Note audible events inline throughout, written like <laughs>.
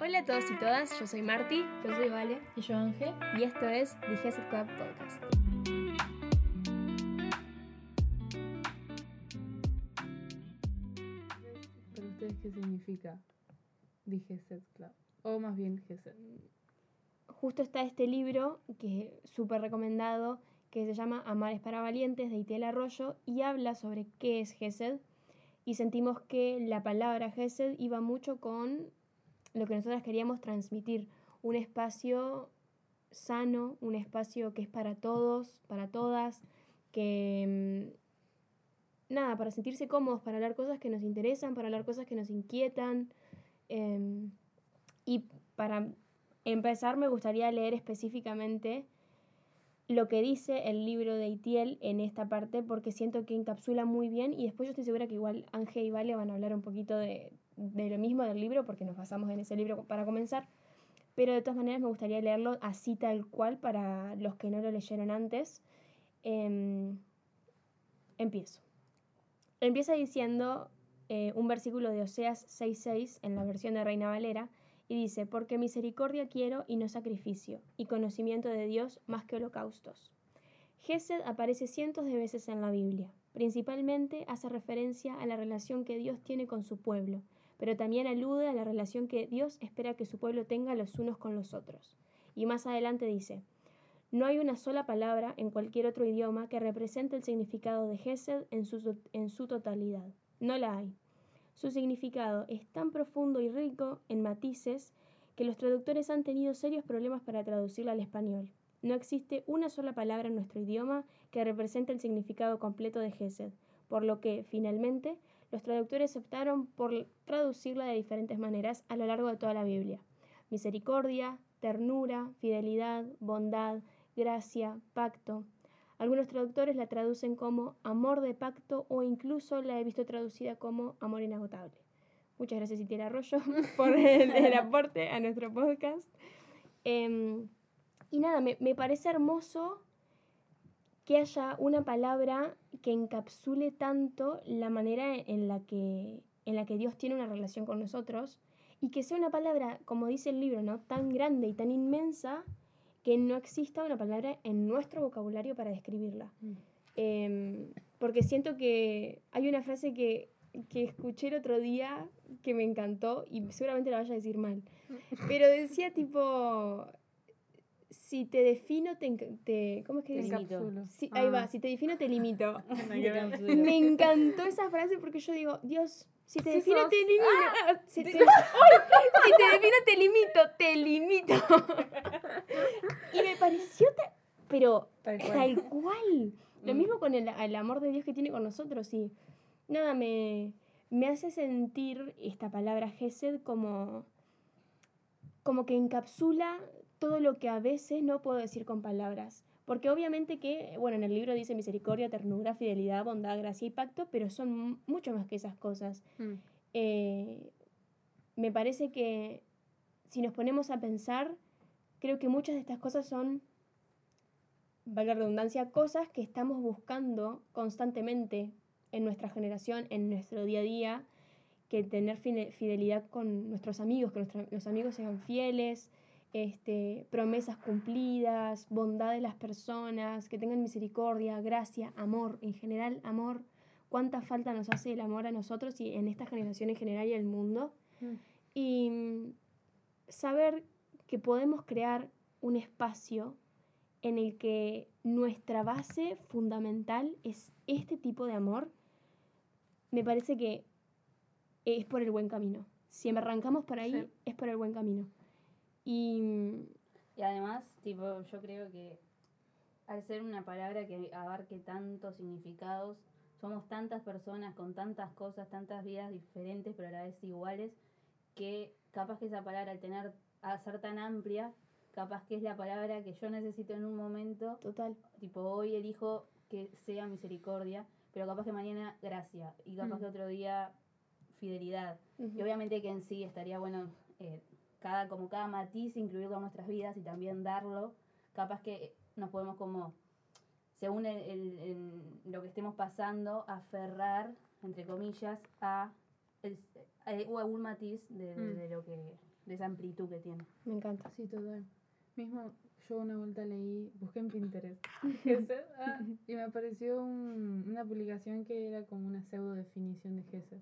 Hola a todos y todas, yo soy Marti. Yo soy Vale. Y yo Ángel. Y esto es The Gesed Club Podcast. ¿Para ustedes qué significa The Gesed Club? O más bien Gesed. Justo está este libro que es súper recomendado que se llama Amares para Valientes de Itiel Arroyo y habla sobre qué es Gesed y sentimos que la palabra Gesed iba mucho con lo que nosotras queríamos transmitir, un espacio sano, un espacio que es para todos, para todas, que mm, nada, para sentirse cómodos, para hablar cosas que nos interesan, para hablar cosas que nos inquietan. em, y para empezar me gustaría leer específicamente lo que dice el libro de Itiel en esta parte porque siento que encapsula muy bien y después yo estoy segura que igual Ángel y Vale van a hablar un poquito de, de lo mismo del libro porque nos basamos en ese libro para comenzar, pero de todas maneras me gustaría leerlo así tal cual para los que no lo leyeron antes. Em, empiezo. Empieza diciendo eh, un versículo de Oseas 6.6 en la versión de Reina Valera y dice, porque misericordia quiero y no sacrificio, y conocimiento de Dios más que holocaustos. Gesed aparece cientos de veces en la Biblia. Principalmente hace referencia a la relación que Dios tiene con su pueblo, pero también alude a la relación que Dios espera que su pueblo tenga los unos con los otros. Y más adelante dice, no hay una sola palabra en cualquier otro idioma que represente el significado de Gesed en su, en su totalidad. No la hay. Su significado es tan profundo y rico en matices que los traductores han tenido serios problemas para traducirla al español. No existe una sola palabra en nuestro idioma que represente el significado completo de Gesed, por lo que, finalmente, los traductores optaron por traducirla de diferentes maneras a lo largo de toda la Biblia. Misericordia, ternura, fidelidad, bondad, gracia, pacto. Algunos traductores la traducen como amor de pacto o incluso la he visto traducida como amor inagotable. Muchas gracias, Itiel Arroyo, <laughs> por el, el aporte a nuestro podcast. Em, y nada, me, me parece hermoso que haya una palabra que encapsule tanto la manera en la que, en la que Dios tiene una relación con nosotros y que sea una palabra, como dice el libro, ¿no? tan grande y tan inmensa que no exista una palabra en nuestro vocabulario para describirla. Em, porque siento que hay una frase que, que escuché el otro día que me encantó y seguramente la vaya a decir mal. Pero decía tipo, si te defino, te... te ¿Cómo es que Te. Sí, ahí va, si te defino, te limito. <laughs> <laughs> Me encantó esa frase porque yo digo, Dios, si te Sí defino, sos. te limito. Si te, ¡Ay! <laughs> si te defino, te limito, te limito. y me pareció, ta- pero Tal cual. tal cual. Lo Mm. mismo con el, el amor de Dios que tiene con nosotros. Y nada, me, me hace sentir esta palabra Gesed como, como que encapsula todo lo que a veces no puedo decir con palabras. Porque obviamente que, bueno, en el libro dice misericordia, ternura, fidelidad, bondad, gracia y pacto, pero son mu- mucho más que esas cosas. Mm. Eh, me parece que si nos ponemos a pensar, creo que muchas de estas cosas son, valga la redundancia, cosas que estamos buscando constantemente en nuestra generación, en nuestro día a día, que tener fidelidad con nuestros amigos, que nuestra- los amigos sean fieles, este, promesas cumplidas, bondad de las personas, que tengan misericordia, gracia, amor, en general amor. ¿Cuánta falta nos hace el amor a nosotros y en esta generación en general y el mundo? Mm. Y mm, saber que podemos crear un espacio en el que nuestra base fundamental es este tipo de amor, me parece que es por el buen camino. Si arrancamos por ahí, Sí. es por el buen camino. Y Y además, tipo, yo creo que al ser una palabra que abarque tantos significados, somos tantas personas con tantas cosas, tantas vidas diferentes, pero a la vez iguales, que capaz que esa palabra, al tener, a ser tan amplia, capaz que es la palabra que yo necesito en un momento, total, tipo, hoy elijo que sea misericordia, pero capaz que mañana gracia, y capaz Mm. que otro día fidelidad. Y obviamente que en sí estaría bueno eh, cada, como cada matiz incluirlo en nuestras vidas y también darlo. Capaz que nos podemos como, según el, el- el- lo que estemos pasando, aferrar, entre comillas, a, el, a algún matiz de, de- Mm. de lo que de de esa amplitud que tiene. Me encanta. Sí, total. Mismo, yo una vuelta leí, busqué en Pinterest, <laughs> Gesed, ah, y me apareció un- una publicación que era como una pseudo definición de Gesed,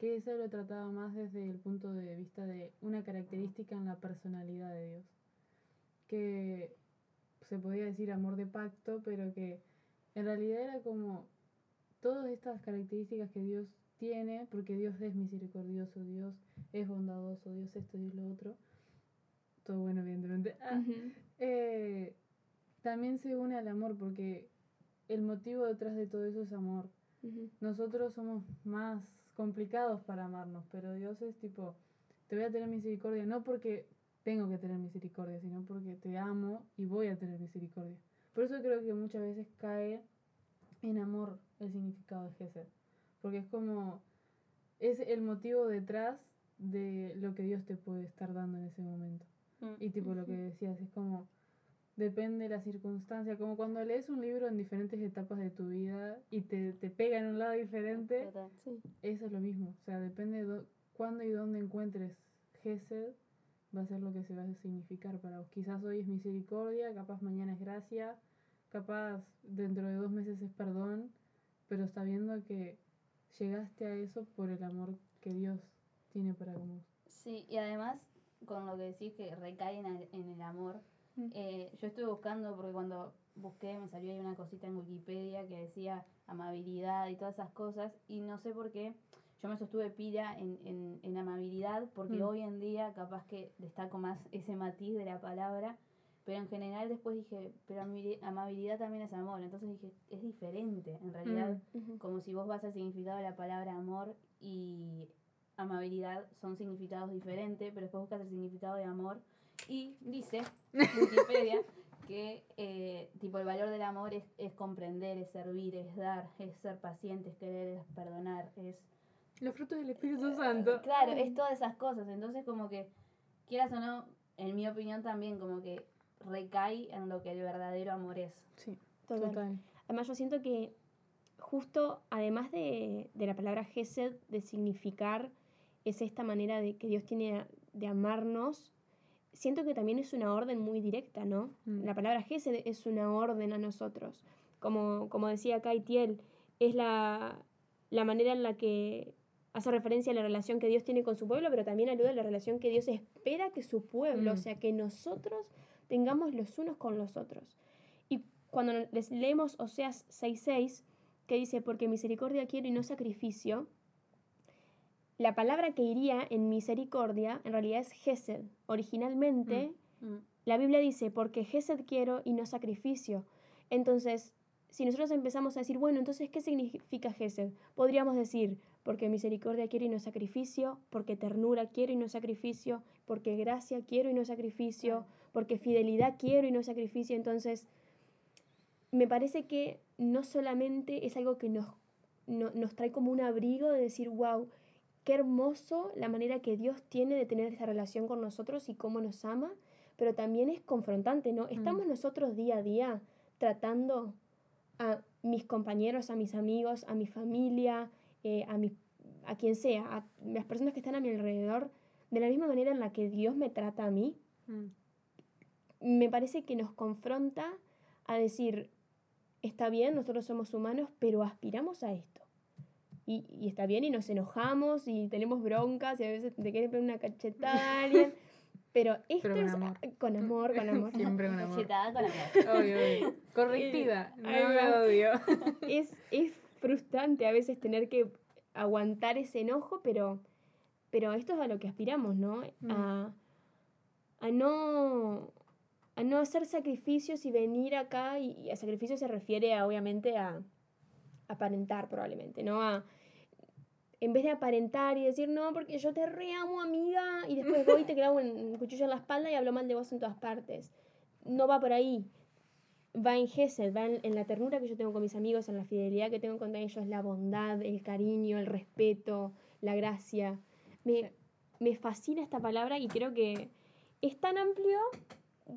que eso lo trataba más desde el punto de vista de una característica en la personalidad de Dios, que se podía decir amor de pacto, pero que en realidad era como todas estas características que Dios tiene, porque Dios es misericordioso, Dios es bondadoso, Dios esto, Dios lo otro, todo bueno evidentemente, ah, eh, también se une al amor, porque el motivo detrás de todo eso es amor. Nosotros somos más complicados para amarnos, pero Dios es tipo, te voy a tener misericordia, no porque tengo que tener misericordia, sino porque te amo y voy a tener misericordia. Por eso creo que muchas veces cae en amor el significado de Gesed, porque es como, es el motivo detrás de lo que Dios te puede estar dando en ese momento. Y tipo lo que decías, es como, depende de la circunstancia, como cuando lees un libro en diferentes etapas de tu vida y te, te pega en un lado diferente. Sí. eso es lo mismo. O sea, depende de cuándo y dónde encuentres Gesed, va a ser lo que se va a significar para vos. Quizás hoy es misericordia, capaz mañana es gracia, capaz dentro de dos meses es perdón, pero sabiendo que llegaste a eso por el amor que Dios tiene para vos. Sí, y además, con lo que decís que recae en el, amor. Eh, yo estuve buscando, porque cuando busqué me salió ahí una cosita en Wikipedia que decía amabilidad y todas esas cosas, y no sé por qué yo me sostuve pila en, en, en amabilidad, porque Mm. hoy en día capaz que destaco más ese matiz de la palabra, pero en general después dije, pero amabili- amabilidad también es amor, entonces dije, es diferente, en realidad Ujú. como si vos vas al significado de la palabra amor y amabilidad son significados diferentes, pero después buscas el significado de amor y dice Wikipedia <laughs> que eh, tipo el valor del amor es, es comprender, es servir, es dar, es ser paciente, es querer, es perdonar, es Los frutos del Espíritu Santo. claro, es todas esas cosas, entonces como que quieras o no, en mi opinión también como que recae en lo que el verdadero amor es. Sí, Total. total. Además, yo siento que justo, además de, de la palabra Gesed, de significar, es esta manera de que Dios tiene de amarnos, siento que también es una orden muy directa, ¿no? Mm. La palabra Gesed es una orden a nosotros. Como, como decía Kaitiel, es la, la manera en la que hace referencia a la relación que Dios tiene con su pueblo, pero también alude a la relación que Dios espera que su pueblo, Mm. o sea, que nosotros tengamos los unos con los otros. Y cuando les leemos Oseas 6.6, que dice, porque misericordia quiero y no sacrificio, la palabra que iría en misericordia en realidad es Gesed. Originalmente, la Biblia dice, porque Gesed quiero y no sacrificio. Entonces, si nosotros empezamos a decir, bueno, entonces, ¿qué significa Gesed? Podríamos decir, porque misericordia quiero y no sacrificio, porque ternura quiero y no sacrificio, porque gracia quiero y no sacrificio, porque fidelidad quiero y no sacrificio. Entonces, me parece que no solamente es algo que nos, no- nos trae como un abrigo de decir, wow, qué hermoso la manera que Dios tiene de tener esta relación con nosotros y cómo nos ama, pero también es confrontante, ¿no? Estamos nosotros día a día tratando a mis compañeros, a mis amigos, a mi familia, eh, a, mi, a quien sea, a las personas que están a mi alrededor, de la misma manera en la que Dios me trata a mí, Mm. me parece que nos confronta a decir, está bien, nosotros somos humanos, pero aspiramos a esto. Y, y está bien, y nos enojamos, y tenemos broncas, y a veces te quiere poner una cachetada a alguien, <laughs> pero esto Pero con es amor. con amor, con amor. Siempre con <laughs> amor. Cachetada con amor. <laughs> Obvio, obvio. Correctiva. No me odio. es, es frustrante a veces tener que aguantar ese enojo, pero, pero esto es a lo que aspiramos, ¿no? Mm. A, a no a no hacer sacrificios y venir acá, y, y a sacrificio se refiere a, obviamente a aparentar probablemente, ¿no? A, en vez de aparentar y decir, no, porque yo te reamo, amiga, y después voy y te <laughs> clavo un cuchillo en la espalda y hablo mal de vos en todas partes. No va por ahí. Va en Gesed, va en, en la ternura que yo tengo con mis amigos, en la fidelidad que tengo con ellos, la bondad, el cariño, el respeto, la gracia. Me, me fascina esta palabra y creo que es tan amplio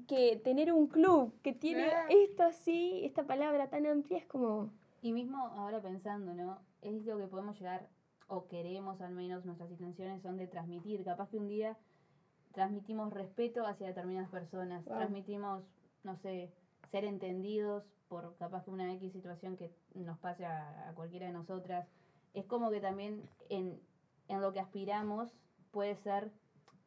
que tener un club que tiene Ah. esto así, esta palabra tan amplia, es como... Y mismo ahora pensando, ¿no? Es lo que podemos llegar, o queremos al menos, nuestras intenciones son de transmitir. Capaz que un día transmitimos respeto hacia determinadas personas, Wow. transmitimos, no sé, ser entendidos por capaz que una X situación que nos pase a, a cualquiera de nosotras. Es como que también en, en lo que aspiramos puede ser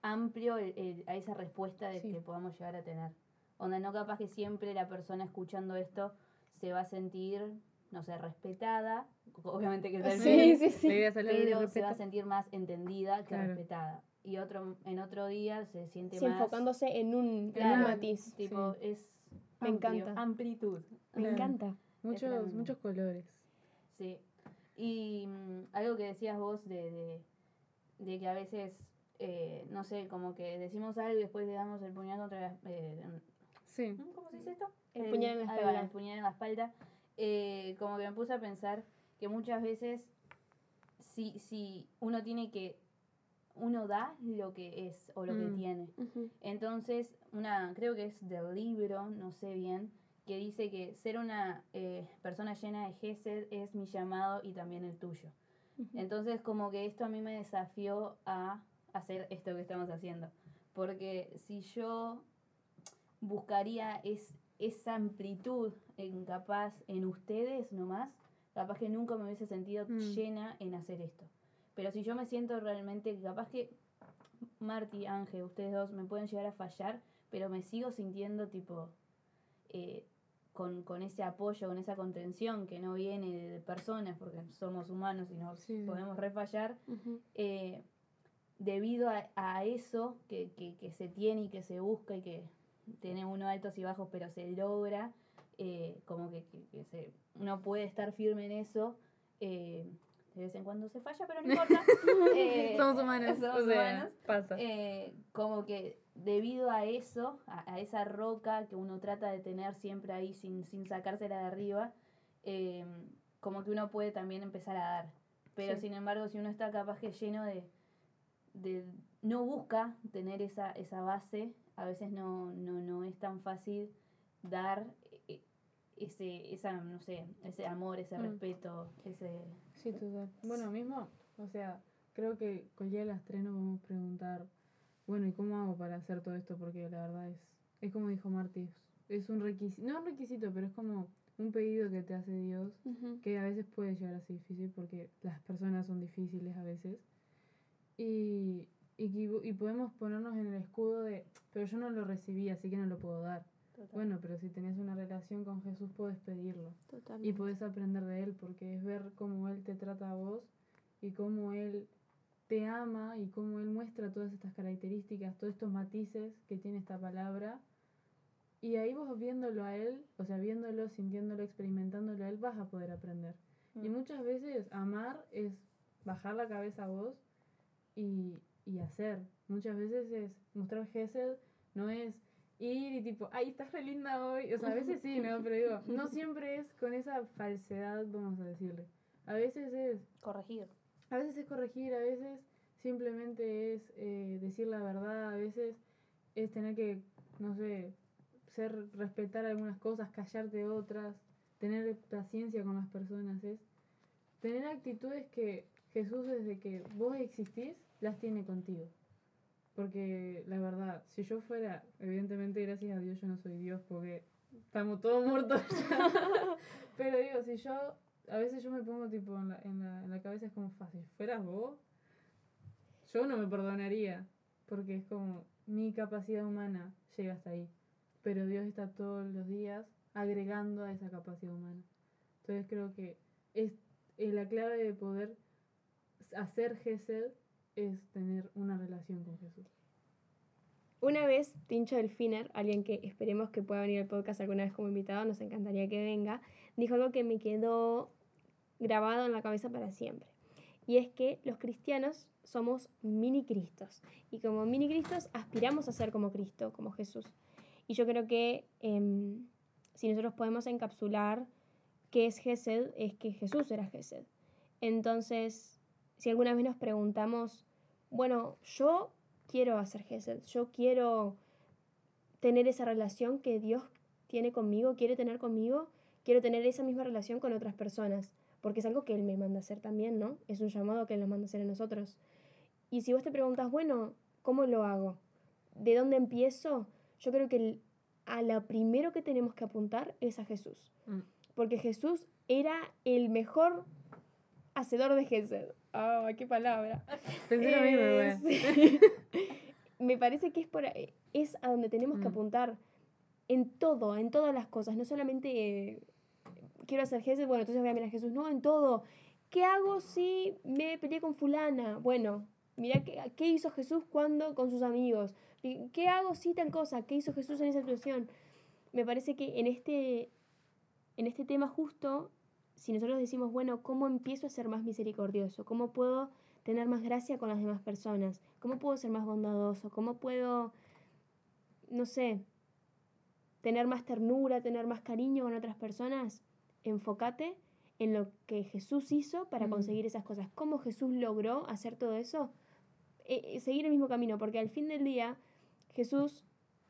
amplio el- el- a esa respuesta de Sí. que podamos llegar a tener. Donde no capaz que siempre la persona escuchando esto se va a sentir, no sé, respetada, obviamente que es el Sí, sí, sí. Pero se va a sentir más entendida que Claro. respetada. Y otro en otro día se siente Sí, más enfocándose en un, en un Claro. matiz. tipo es Me amplio, encanta. amplitud. Me Claro. encanta. Muchos, muchos colores. Sí. Y mm, algo que decías vos de, de, de que a veces, eh, no sé, como que decimos algo y después le damos el puñal contra la... eh, Sí. ¿Cómo se dice esto? El puñal en la espalda. el puñal en la espalda. Eh, como que me puse a pensar que muchas veces si, si uno tiene que... Uno da lo que es o lo que Mm. tiene. Entonces, una, creo que es del libro, no sé bien, que dice que ser una eh, persona llena de Gesed es mi llamado y también el tuyo. Entonces, como que esto a mí me desafió a hacer esto que estamos haciendo. Porque si yo buscaría es, esa amplitud en capaz en ustedes nomás, capaz que nunca me hubiese sentido Mm. llena en hacer esto. Pero si yo me siento realmente, capaz que Marty, Ángel, ustedes dos me pueden llegar a fallar, pero me sigo sintiendo tipo eh, con, con ese apoyo, con esa contención que no viene de, de personas, porque somos humanos y nos Sí, podemos refallar, eh, debido a, a eso que, que, que se tiene y que se busca y que tiene uno altos y bajos, pero se logra, eh, como que, que- que se, uno puede estar firme en eso. eh, de vez en cuando se falla, pero no importa. <laughs> Eh, somos humanos. somos o sea, humanos. pasa. Como que debido a eso, a, a esa roca que uno trata de tener siempre ahí sin, sin sacársela de arriba, como que uno puede también empezar a dar. Pero Sí. sin embargo, si uno está capaz que lleno de, de no busca tener esa, esa base, a veces no, no, no es tan fácil dar eh, ese, esa, no sé, ese amor, ese Mm. respeto, ese... Sí, total. Bueno, mismo, o sea, creo que cualquiera de las tres nos vamos a preguntar, bueno, ¿y cómo hago para hacer todo esto? Porque la verdad es, es como dijo Marty, es, un requisito, no un requisito, pero es como un pedido que te hace Dios, que a veces puede llegar a ser difícil porque las personas son difíciles a veces. Y, y, y podemos ponernos en el escudo de, pero yo no lo recibí, así que no lo puedo dar. Bueno, pero si tenés una relación con Jesús, puedes pedirlo. Y Totalmente. puedes aprender de él porque es ver cómo él te trata a vos y cómo él te ama y cómo él muestra todas estas características, todos estos matices que tiene esta palabra. Y ahí vos viéndolo a él, o sea, viéndolo, sintiéndolo, experimentándolo a él, vas a poder aprender. Y Mm. muchas veces amar es bajar la cabeza a vos y, y hacer. Muchas veces es mostrar Gesed, no es ir y tipo, ay, estás re linda hoy. O sea, a veces sí, ¿no? Pero digo, no <laughs> siempre es con esa falsedad, vamos a decirle. A veces es, Corregir. a veces es corregir, a veces simplemente es eh, decir la verdad, a veces es tener que, no sé, ser, respetar algunas cosas, callarte otras, tener paciencia con las personas, es tener actitudes que Jesús desde que vos existís las tiene contigo. Porque la verdad, si yo fuera, evidentemente gracias a Dios yo no soy Dios porque estamos todos muertos ya. <laughs> Pero digo, si yo, a veces yo me pongo tipo en la, en la, en la cabeza es como fácil, si fueras vos, yo no me perdonaría. Porque es como mi capacidad humana llega hasta ahí. Pero Dios está todos los días agregando a esa capacidad humana. Entonces creo que es, es la clave de poder hacer Gesed es tener una relación con Jesús. Una vez, Tincho Delfiner, alguien que esperemos que pueda venir al podcast alguna vez como invitado, nos encantaría que venga, dijo algo que me quedó grabado en la cabeza para siempre. Y es que los cristianos somos mini Cristos. Y como mini Cristos aspiramos a ser como Cristo, como Jesús. Y yo creo que em, si nosotros podemos encapsular qué es Gesed, es que Jesús era Gesed. Entonces, si alguna vez nos preguntamos, bueno, yo quiero hacer Gesed, yo quiero tener esa relación que Dios tiene conmigo, quiere tener conmigo, quiero tener esa misma relación con otras personas, porque es algo que Él me manda a hacer también, ¿no? Es un llamado que Él nos manda a hacer a nosotros. Y si vos te preguntas, bueno, ¿cómo lo hago? de dónde empiezo, yo creo que el- a lo primero que tenemos que apuntar es a Jesús. Mm. Porque Jesús era el mejor hacedor de Gesed. ¡Ah, qué palabra! Pensé lo mismo, Eh, güey. sí. <laughs> Me parece que es, por, es a donde tenemos que Mm. apuntar en todo, en todas las cosas. No solamente eh, quiero hacer Gesed, bueno, entonces voy a mirar a Jesús. No, en todo. ¿Qué hago si me peleé con fulana? Bueno, mira qué, qué hizo Jesús cuando con sus amigos. ¿Qué qué hago si tal cosa? ¿Qué hizo Jesús en esa situación? Me parece que en este, en este tema justo, si nosotros decimos, bueno, ¿cómo empiezo a ser más misericordioso? ¿Cómo puedo tener más gracia con las demás personas? ¿Cómo puedo ser más bondadoso? ¿Cómo puedo, no sé, tener más ternura, tener más cariño con otras personas? Enfócate en lo que Jesús hizo para conseguir esas cosas. ¿Cómo Jesús logró hacer todo eso? Eh, eh, seguir el mismo camino, porque al fin del día, Jesús,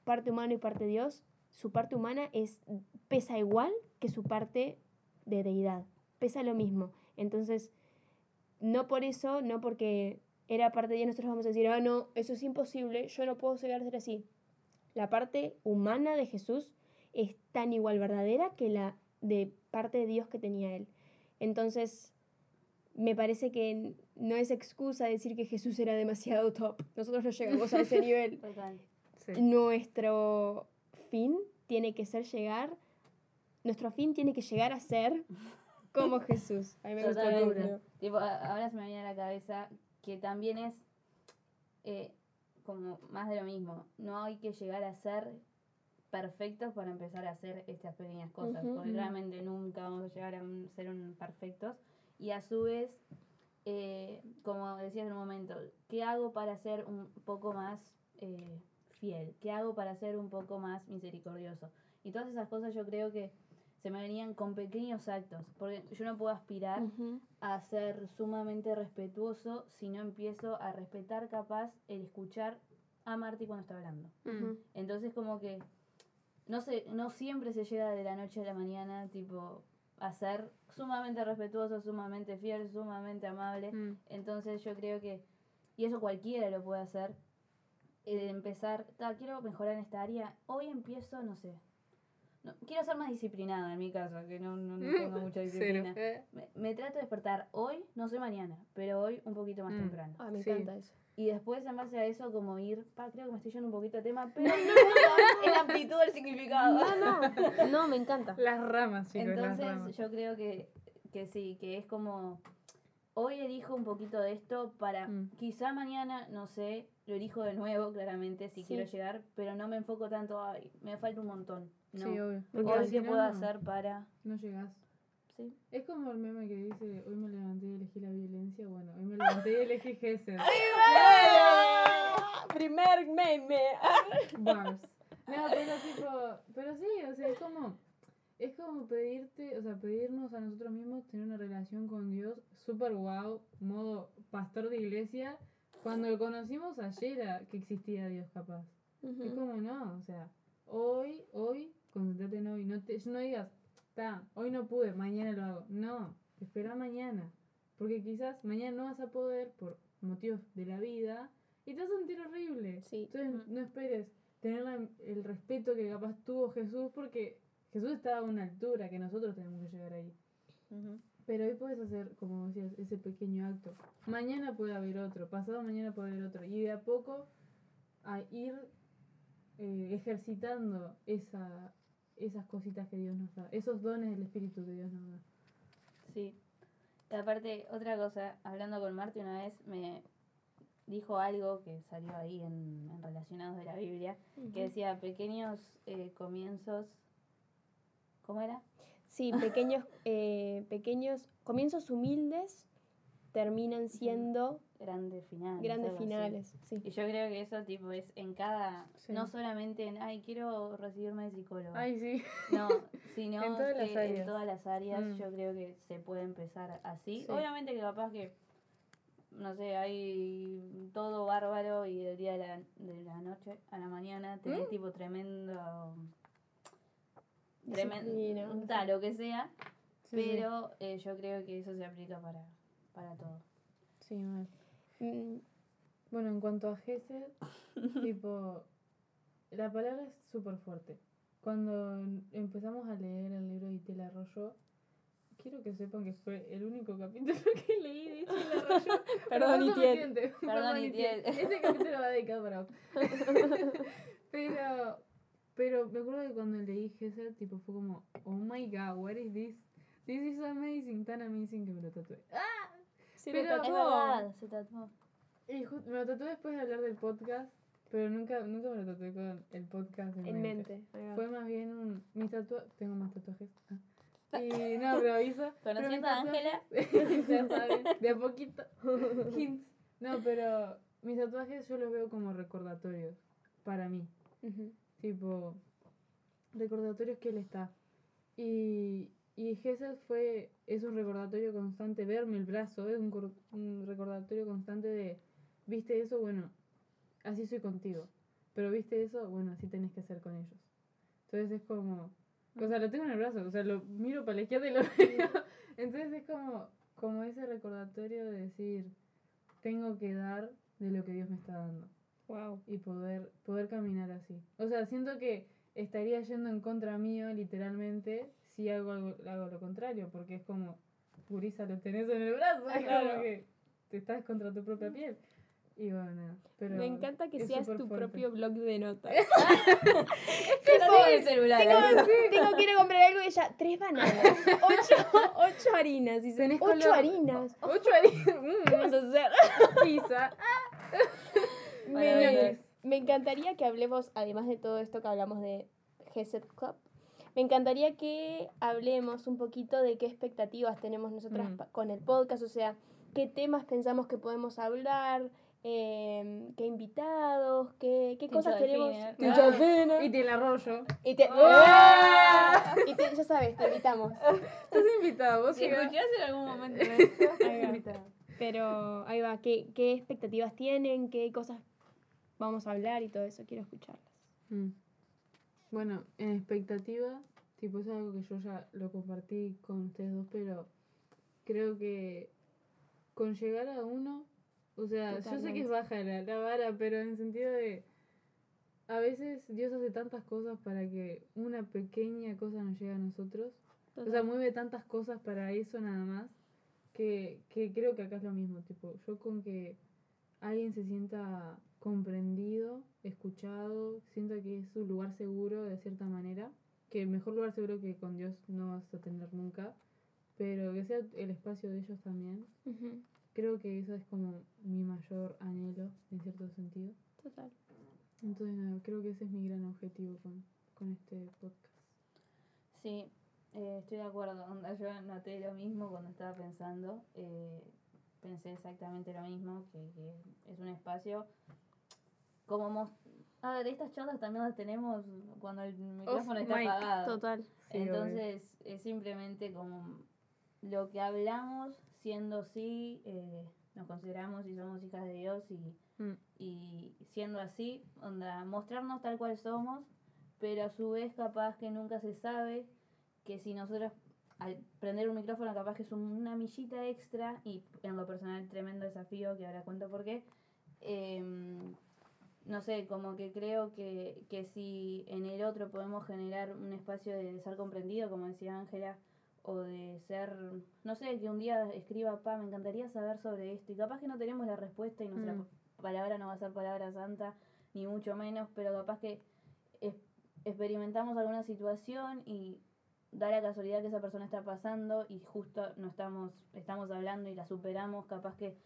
parte humano y parte Dios, su parte humana es, pesa igual que su parte de deidad. Pesa lo mismo. Entonces, no por eso, no porque era parte de Dios, nosotros vamos a decir, ah, no, eso es imposible, yo no puedo llegar a ser así. La parte humana de Jesús es tan igual verdadera que la de parte de Dios que tenía él. Entonces, me parece que no es excusa decir que Jesús era demasiado top. Nosotros no llegamos a ese <laughs> nivel. Total. Sí. Nuestro fin tiene que ser llegar, nuestro fin tiene que llegar a ser como Jesús. A mí me gusta el. Tipo, ahora se me viene a la cabeza que también es eh, como más de lo mismo. No hay que llegar a ser perfectos para empezar a hacer estas pequeñas cosas, Ujú. porque realmente nunca vamos a llegar a un- ser un perfectos. Y a su vez, eh, como decías en un momento, ¿qué hago para ser un poco más eh, fiel? ¿Qué hago para ser un poco más misericordioso? Y todas esas cosas yo creo que se me venían con pequeños actos, porque yo no puedo aspirar a ser sumamente respetuoso si no empiezo a respetar capaz el escuchar a Marty cuando está hablando. Entonces como que no sé, no siempre se llega de la noche a la mañana tipo a ser sumamente respetuoso, sumamente fiel, sumamente amable. Mm. Entonces yo creo que, y eso cualquiera lo puede hacer, eh, empezar, "Ta, quiero mejorar en esta área, hoy empiezo, no sé, no, quiero ser más disciplinada en mi caso, que no, no, no tengo <laughs> mucha disciplina. Eh, Me, me trato de despertar hoy, no sé mañana, pero hoy un poquito más Mm. temprano. Ah, me Sí. encanta eso. Y después en base a eso como ir, pa, creo que me estoy yendo un poquito de tema, <laughs> pero no la amplitud del significado. No, no, no, me encanta. <laughs> Las ramas, chicos, las Entonces ramas. yo creo que, que sí, que es como, hoy elijo un poquito de esto para, Mm. quizá mañana, no sé, lo elijo de nuevo claramente si Sí. quiero llegar, pero no me enfoco tanto, ay, me falta un montón. No. Sí, obvio. Porque Hoy si qué no, puedo hacer para... No llegas. Sí. Es como el meme que dice, hoy me levanté y elegí la violencia. Bueno, hoy me levanté y elegí Gesed. Primer meme. Bars. No, pero tipo, pero sí, o sea, es como, es como pedirte, o sea, pedirnos a nosotros mismos tener una relación con Dios súper wow, modo pastor de iglesia, cuando lo conocimos ayer a que existía Dios capaz. Es como no, o sea, hoy, hoy, concentrate en hoy, no te, no digas, está, hoy no pude, mañana lo hago. No, espera mañana, porque quizás mañana no vas a poder por motivos de la vida y te vas a sentir horrible. Sí. Entonces no esperes tener la- el respeto que capaz tuvo Jesús porque Jesús estaba a una altura que nosotros tenemos que llegar ahí. Pero hoy puedes hacer, como decías, ese pequeño acto. Mañana puede haber otro, pasado mañana puede haber otro. Y de a poco a ir eh, ejercitando esa, esas cositas que Dios nos da, esos dones del Espíritu que Dios nos da. Sí. Y aparte, otra cosa, hablando con Marty una vez, me dijo algo que salió ahí en, en Relacionados de la Biblia, que decía pequeños eh, comienzos. ¿Cómo era? Sí, pequeños, eh, pequeños comienzos humildes terminan siendo Grandes finales. grandes así. finales. Sí. Y yo creo que eso tipo es en cada, Sí. no solamente en, ay, quiero recibirme de psicólogo. Ay, sí. No, <laughs> sino En todas las que áreas. en todas las áreas Mm. yo creo que se puede empezar así. Sí. Obviamente que capaz que, no sé, hay todo bárbaro y del día de la, de la noche a la mañana tenés Mm. tipo tremendo... Tremendo, no tal, lo que sea, Sí, sí. pero eh, yo creo que eso se aplica para, para todo. Sí, mal. Mm, Bueno, en cuanto a Gesed, <laughs> tipo, la palabra es súper fuerte. Cuando empezamos a leer el libro de Itel Arroyo, quiero que sepan que fue el único capítulo que leí de Itel Arroyo. <laughs> Perdón, Itiel. Perdón, Itiel. Este capítulo va dedicado para vos. <laughs> pero, pero me acuerdo que cuando leí Gesed, tipo, fue como, oh my god, what is this? This is amazing, tan amazing que me lo tatué. ¡Ah! Se Pero- lo Es tatuó. verdad, se tatuó. Y me lo tatué después de hablar del podcast, pero nunca, nunca me lo tatué con el podcast en, En mente. Fue más bien un. Mis tatuajes. Tengo más tatuajes. Ah. <laughs> Y no, pero aviso. Conociendo a Ángela, <laughs> ya saben, <laughs> de a poquito. Hints. No, pero mis tatuajes yo los veo como recordatorios para mí. Tipo, recordatorios que él está. Y, y Gesed fue, es un recordatorio constante, verme el brazo, es un recordatorio constante de, viste eso, bueno, así soy contigo. Pero viste eso, bueno, así tenés que hacer con ellos. Entonces es como, o sea, lo tengo en el brazo, o sea, lo miro para la izquierda y lo veo. <laughs> Entonces es como, como ese recordatorio de decir, tengo que dar de lo que Dios me está dando Wow. y poder, poder caminar así. O sea, siento que estaría yendo en contra mío, literalmente, si hago, hago lo contrario, porque es como, Gurisa, lo tenés en el brazo, <laughs> es Claro. que te estás contra tu propia piel. Y bueno, pero Me encanta que es seas tu fuerte. propio blog de notas. <laughs> yo no tengo el celular. Tengo, tengo que ir a comprar algo y ella, tres bananas, <laughs> ocho, ocho harinas. Y Tenés ocho color- harinas. Ocho harinas, ¿Qué vas a hacer? mm, pizza. Me, me encantaría que hablemos, además de todo esto que hablamos de Gesed Club, me encantaría que hablemos un poquito de qué expectativas tenemos nosotras Mm. con el podcast, o sea, qué temas pensamos que podemos hablar, em, qué invitados, qué, qué cosas queremos. Ah. Delfiner. Y te la rollo. Y te, ¡Ah! y te- ya sabes, te invitamos. <laughs> Estás invitado, vos Si llegás- escuchás en algún momento <laughs> invitado. Pero ahí va, ¿qué, qué expectativas tienen, qué cosas vamos a hablar y todo eso, quiero escucharlas. Mm. Bueno, en expectativa, tipo es algo que yo ya lo compartí con ustedes dos, pero creo que con llegar a uno, o sea, yo sé que es baja la, la vara, pero en el sentido de, a veces Dios hace tantas cosas para que una pequeña cosa nos llegue a nosotros, o sea, mueve tantas cosas para eso nada más, que, que creo que acá es lo mismo, tipo, yo con que alguien se sienta comprendido, escuchado, sienta que es un lugar seguro de cierta manera, que el mejor lugar seguro que con Dios no vas a tener nunca, pero que sea el espacio de ellos también. Creo que eso es como mi mayor anhelo, en cierto sentido. Total. Entonces, nada, creo que ese es mi gran objetivo con, con este podcast. Sí, eh, estoy de acuerdo. Yo noté lo mismo cuando estaba pensando. eh, pensé exactamente lo mismo, que, que es un espacio como... A ver, estas charlas también las tenemos cuando el micrófono está mic, apagado. Total. Sí, obvio. Entonces es simplemente como lo que hablamos, siendo así, eh, nos consideramos y somos hijas de Dios y, Mm. y siendo así, onda, mostrarnos tal cual somos, pero a su vez capaz que nunca se sabe que si nosotros al prender un micrófono capaz que es un- una millita extra y en lo personal tremendo desafío que ahora cuento por qué. em, no sé, como que creo que, que si en el otro podemos generar un espacio de ser comprendido, como decía Ángela, o de ser, no sé, que un día escriba, pa, me encantaría saber sobre esto, y capaz que no tenemos la respuesta y nuestra Mm. palabra no va a ser palabra santa, ni mucho menos, pero capaz que es- experimentamos alguna situación y da la casualidad que esa persona está pasando y justo no estamos, estamos hablando y la superamos, capaz que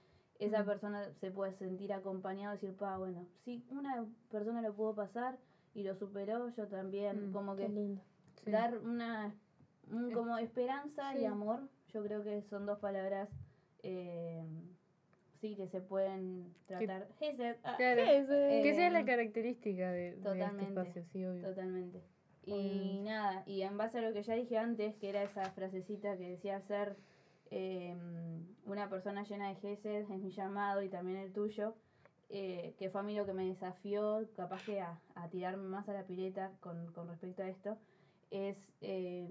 esa Mm. persona se puede sentir acompañada y decir, pa, bueno, si una persona lo pudo pasar y lo superó, yo también, Mm, como Qué que lindo. Sí. dar una un- Eh, como esperanza y amor, yo creo que son dos palabras eh, sí que se pueden tratar. Gesed, ah, Claro. Eh, que sea la característica de, de este espacio, sí, obvio. Totalmente. Y Obviamente. nada, y en base a lo que ya dije antes, que era esa frasecita que decía ser eh, una persona llena de Gesed, es mi llamado y también el tuyo, eh, que fue a mí lo que me desafió, capaz que a, a tirarme más a la pileta con, con respecto a esto, es eh,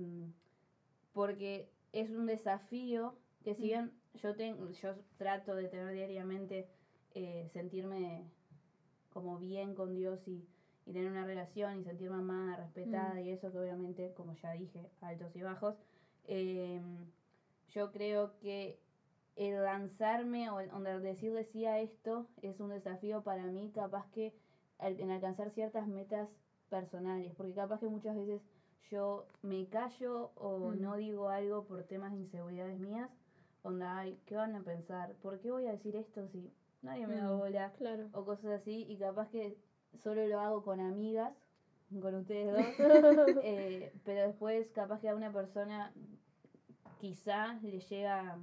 porque es un desafío que si Mm. bien yo, tengo yo trato de tener diariamente, eh, sentirme como bien con Dios y, y tener una relación y sentirme amada, respetada Mm. y eso que obviamente, como ya dije, altos y bajos. em, yo creo que el lanzarme o el, el decirle sí a esto es un desafío para mí, capaz que en alcanzar ciertas metas personales, porque capaz que muchas veces yo me callo o Mm. no digo algo por temas de inseguridades mías, onda, ay, ¿qué van a pensar? ¿Por qué voy a decir esto si nadie me da Mm. bola? Claro. O cosas así, y capaz que solo lo hago con amigas, con ustedes dos, <laughs> eh, pero después capaz que a una persona quizá le llega,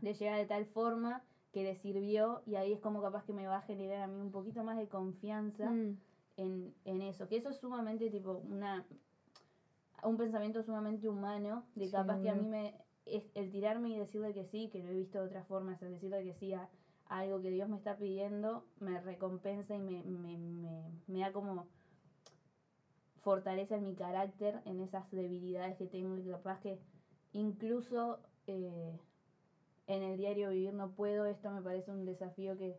le llega de tal forma que le sirvió y ahí es como capaz que me va a generar a mí un poquito más de confianza Mm, en, en eso, que eso es sumamente tipo una un pensamiento sumamente humano, de Sí, capaz que a mí me es el tirarme y decirle que sí, que lo he visto de otras formas, el decirle que sí a, a algo que Dios me está pidiendo, me recompensa y me, me, me, me da como fortaleza en mi carácter, en esas debilidades que tengo y capaz que incluso eh, en el diario vivir no puedo, esto me parece un desafío que,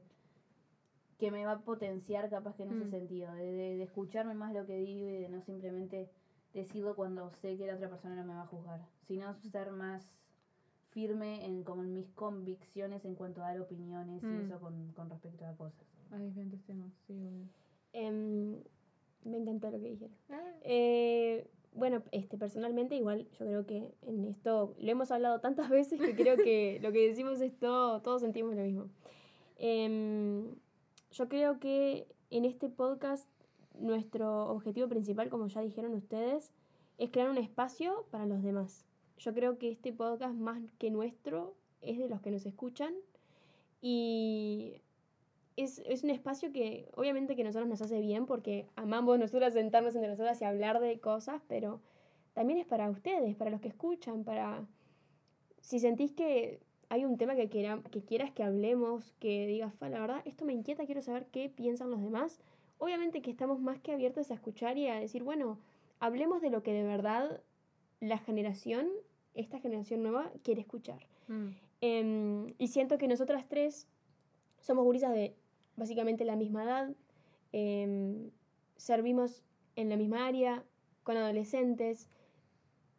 que me va a potenciar capaz que en ese Mm. sentido, de, de- de escucharme más lo que digo y de no simplemente decirlo cuando sé que la otra persona no me va a juzgar, sino ser más firme en como en mis convicciones en cuanto a dar opiniones y Mm. eso con, con respecto a cosas. A diferentes temas, sí, obvio. em, me encantó lo que dijeron. Eh, bueno, este, personalmente igual yo creo que en esto lo hemos hablado tantas veces que creo que <laughs> lo que decimos es todo, todos sentimos lo mismo. Em, yo creo que en este podcast nuestro objetivo principal, como ya dijeron ustedes, es crear un espacio para los demás. Yo creo que este podcast más que nuestro es de los que nos escuchan y es, es un espacio que obviamente que a nosotros nos hace bien porque amamos nosotras sentarnos entre nosotras y hablar de cosas, pero también es para ustedes, para los que escuchan, para si sentís que hay un tema que, quiera, que quieras que hablemos, que digas, "Fa, la verdad, esto me inquieta, quiero saber qué piensan los demás. Obviamente que estamos más que abiertos a escuchar y a decir, bueno, hablemos de lo que de verdad la generación, esta generación nueva, quiere escuchar. Mm. Em, y siento que nosotras tres somos gurisas de básicamente la misma edad, em, servimos en la misma área, con adolescentes,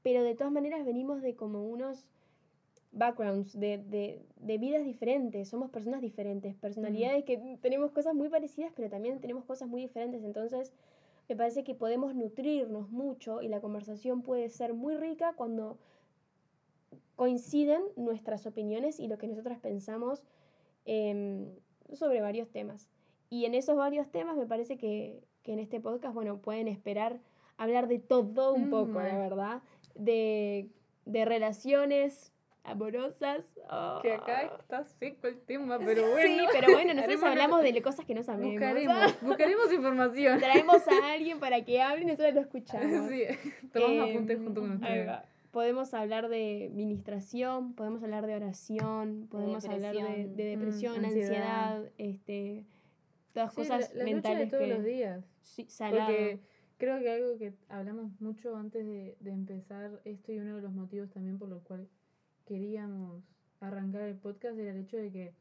pero de todas maneras venimos de como unos backgrounds, de, de, de vidas diferentes, somos personas diferentes, personalidades que tenemos cosas muy parecidas, pero también tenemos cosas muy diferentes, entonces me parece que podemos nutrirnos mucho y la conversación puede ser muy rica cuando coinciden nuestras opiniones y lo que nosotras pensamos em, sobre varios temas. Y en esos varios temas me parece que, que en este podcast, bueno, pueden esperar hablar de todo un Mm, poco, la verdad, de, de relaciones amorosas. Que ah. acá está seco el tema, pero bueno. Sí, pero bueno, nosotros hablamos de cosas que no sabemos. Buscaremos, <laughs> buscaremos información. Traemos a alguien para que hable y nosotros lo escuchamos. <laughs> Sí, <laughs> tomamos Em, apuntes junto con ustedes. Podemos hablar de ministración, podemos hablar de oración, podemos hablar de, depresión. de depresión, Mm, ansiedad, ansiedad. este, todas Sí, cosas la, la lucha mentales de todos que los días. sí, salado. Porque creo que algo que hablamos mucho antes de, de empezar esto y uno de los motivos también por lo cual queríamos arrancar el podcast era el hecho de que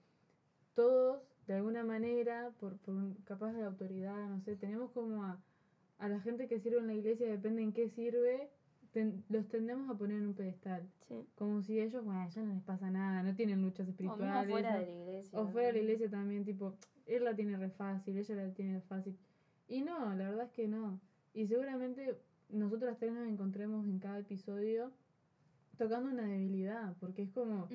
todos, de alguna manera, por, por un- capaz de autoridad, no sé, tenemos como a, a la gente que sirve en la iglesia, depende en qué sirve, ten- los tendemos a poner en un pedestal. Sí. Como si ellos, bueno, ya no les pasa nada, no tienen luchas O espirituales. fuera no- de la iglesia. o fuera de la iglesia también, tipo, él la tiene re fácil, ella la tiene fácil. Y no, la verdad es que no. Y seguramente nosotras tres nos encontremos en cada episodio tocando una debilidad, porque es como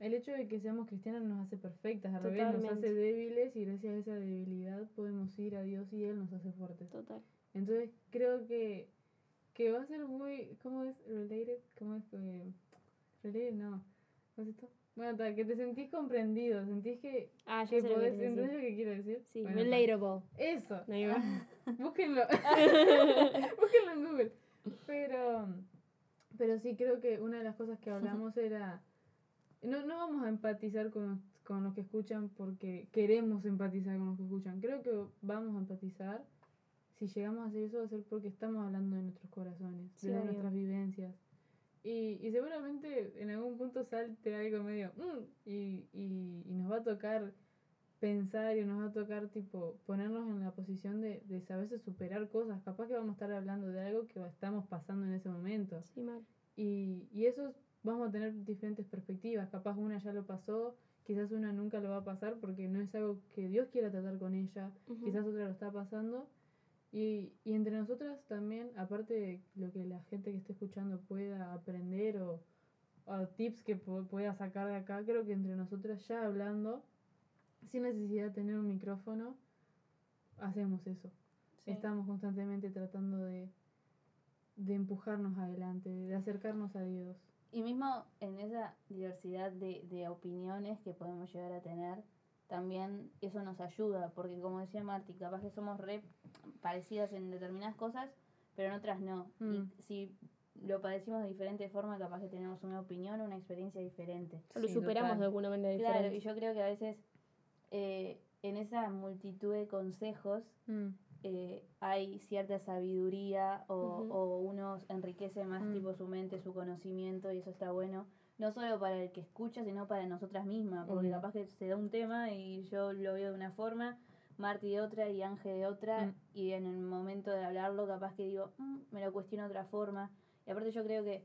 el hecho de que seamos cristianos nos hace perfectas, al revés, nos hace débiles y gracias a esa debilidad podemos ir a Dios y Él nos hace fuertes. Total. Entonces creo que, que va a ser muy, ¿cómo es? Related, ¿cómo es? Eh, related, no. ¿Cómo es esto? Bueno, tal, que te sentís comprendido, sentís que, Ah, ya que lo podés, querés ¿entendés lo que quiero decir? Sí, Bueno, ta. relatable. Eso, Ahí <laughs> va. búsquenlo. <laughs> <laughs> búsquenlo en Google. Pero, pero sí creo que una de las cosas que hablamos era, no, no vamos a empatizar con, con los que escuchan porque queremos empatizar con los que escuchan. Creo que vamos a empatizar. Si llegamos a hacer eso va a ser porque estamos hablando de nuestros corazones, Sí, de nuestras vivencias. Y, y seguramente en algún punto salte algo medio "Mm", y, y, y nos va a tocar pensar y nos va a tocar tipo ponernos en la posición de, de saberse superar cosas. Capaz que vamos a estar hablando de algo que estamos pasando en ese momento. Sí, mal. Y, y eso vamos a tener diferentes perspectivas. Capaz una ya lo pasó, quizás una nunca lo va a pasar porque no es algo que Dios quiera tratar con ella, Ujú. quizás otra lo está pasando. Y, y entre nosotras también, aparte de lo que la gente que esté escuchando pueda aprender o, o tips que pu- pueda sacar de acá, creo que entre nosotras ya hablando, sin necesidad de tener un micrófono, hacemos eso. Sí. Estamos constantemente tratando de, de empujarnos adelante, de acercarnos a Dios. Y mismo en esa diversidad de, de opiniones que podemos llegar a tener, también eso nos ayuda, porque como decía Marti, capaz que somos re parecidas en determinadas cosas, pero en otras no. Mm. Y si lo padecimos de diferente forma, capaz que tenemos una opinión, una experiencia diferente. O lo Sí, superamos total. de alguna manera Claro, diferente. y yo creo que a veces eh, en esa multitud de consejos Mm, eh, hay cierta sabiduría o, o uno enriquece más Mm. tipo su mente, su conocimiento y eso está bueno. No solo para el que escucha, sino para nosotras mismas, porque capaz que se da un tema y yo lo veo de una forma, Marti de otra y Ángel de otra, Mm. y en el momento de hablarlo capaz que digo, "Mm, me lo cuestiono de otra forma. Y aparte yo creo que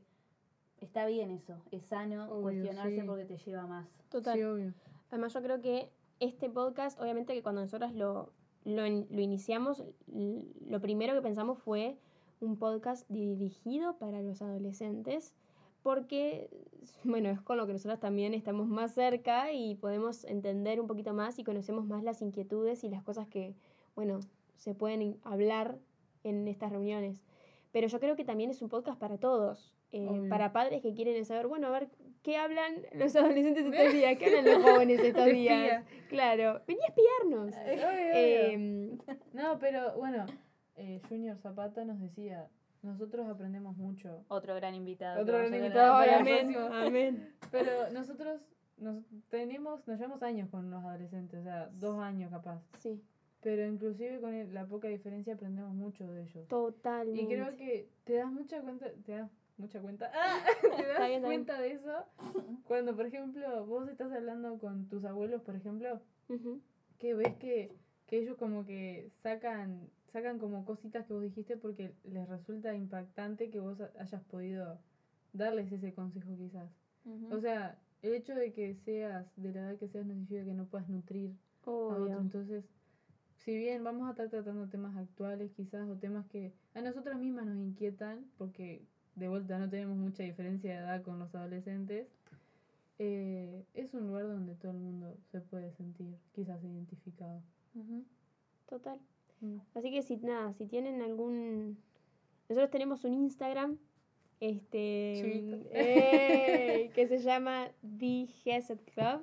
está bien eso, es sano Obvio, cuestionarse sí. porque te lleva más. Total. Sí, obvio. Además, yo creo que este podcast, obviamente que cuando nosotras lo, lo, in- lo iniciamos, lo primero que pensamos fue un podcast dirigido para los adolescentes, porque, <laughs> bueno, es con lo que nosotras también estamos más cerca y podemos entender un poquito más y conocemos más las inquietudes y las cosas que, bueno, se pueden hablar en estas reuniones. Pero yo creo que también es un podcast para todos. eh, para padres que quieren saber, bueno, a ver, ¿qué hablan los <laughs> adolescentes estos días? ¿Qué hablan los <laughs> jóvenes estos días? Claro, vení a espiarnos. Obvio, obvio. Em, No, pero bueno, eh, Junior Zapata nos decía, nosotros aprendemos mucho, Otro gran invitado. Otro gran invitado, el amén, <laughs> amén. pero nosotros nos tenemos, nos llevamos años con los adolescentes, o sea, dos años capaz. Sí, Pero inclusive con el- la poca diferencia aprendemos mucho de ellos. totalmente. Y creo que te das mucha cuenta, te das mucha cuenta, <laughs> ¡Ah! te das bien, cuenta de eso cuando, por ejemplo, vos estás hablando con tus abuelos, por ejemplo, que ves que, que ellos como que sacan sacan como cositas que vos dijiste porque les resulta impactante que vos ha- hayas podido darles ese consejo quizás. O sea, el hecho de que seas de la edad que seas no significa que no puedas nutrir a otro. Entonces, si bien vamos a estar tratando temas actuales quizás o temas que a nosotras mismas nos inquietan, porque de vuelta no tenemos mucha diferencia de edad con los adolescentes, eh, es un lugar donde todo el mundo se puede sentir quizás identificado. Total. Mm. Así que si nada, si tienen algún. Nosotros tenemos un Instagram. Este. ¡ey! que se llama The Club.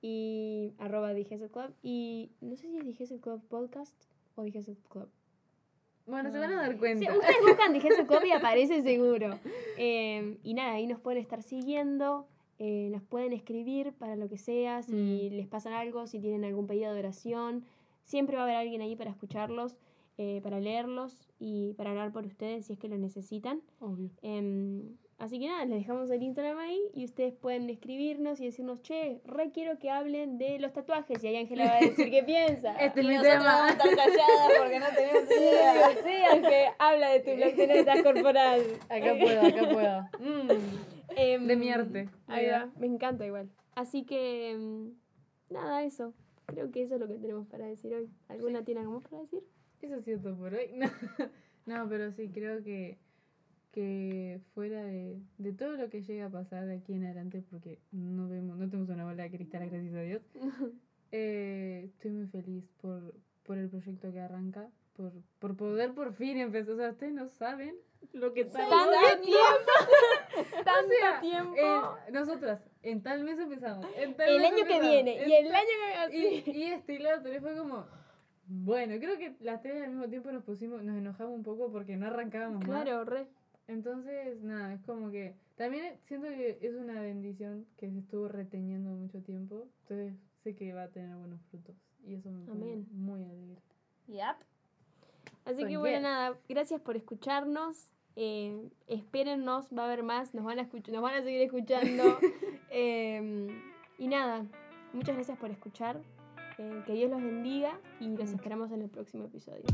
Y. arroba The Club. Y no sé si es The Club Podcast o The Club. Bueno, se van a Mm. dar Sí, cuenta. ustedes buscan The Club y aparece seguro. Eh, y nada, ahí nos pueden estar siguiendo. eh, nos pueden escribir para lo que sea, si les pasa algo, si tienen algún pedido de oración. Siempre va a haber alguien ahí para escucharlos, eh, para leerlos y para hablar por ustedes si es que lo necesitan. Obvio. Em, así que nada, les dejamos el Instagram ahí y ustedes pueden escribirnos y decirnos, che, re quiero que hablen de los tatuajes. Y ahí Ángela va a decir qué piensa. <laughs> Este es Y mi nosotros tema. vamos a estar calladas porque no tenemos idea. sí, aunque habla de tu notas corporal. Acá puedo, acá puedo. Mm. Em, De mi arte. Ahí va. me encanta igual. Así que, em, nada, eso. Creo que eso es lo que tenemos para decir hoy. ¿Alguna tiene algo más para decir? Eso es cierto por hoy. <laughs> No, no pero sí, creo que, que fuera de, de todo lo que llega a pasar de aquí en adelante, porque no vemos, no tenemos una bola de cristal, gracias a Dios, <laughs> eh, estoy muy feliz por, por el proyecto que arranca, por, por poder por fin empezar. O sea, ustedes no saben lo que años. <laughs> ¡Tanto O sea, tiempo! en- nosotras, en tal mes empezamos. en tal el mes año que empezamos, viene en y el año que así. y, y este y lo otro, y fue como, bueno, creo que las tres al mismo tiempo nos pusimos, nos enojamos un poco porque no arrancábamos más. Claro, re. Entonces, nada, es como que también siento que es una bendición que se estuvo reteniendo mucho tiempo. Entonces, sé que va a tener buenos frutos. Y eso me pone muy alegre. Yep. Así So, que bueno, yes. nada, gracias por escucharnos. Eh, espérennos, va a haber más, nos van a, nos van a seguir escuchando. <laughs> Em, y nada, muchas gracias por escuchar. Eh, que Dios los bendiga y los esperamos en el próximo episodio.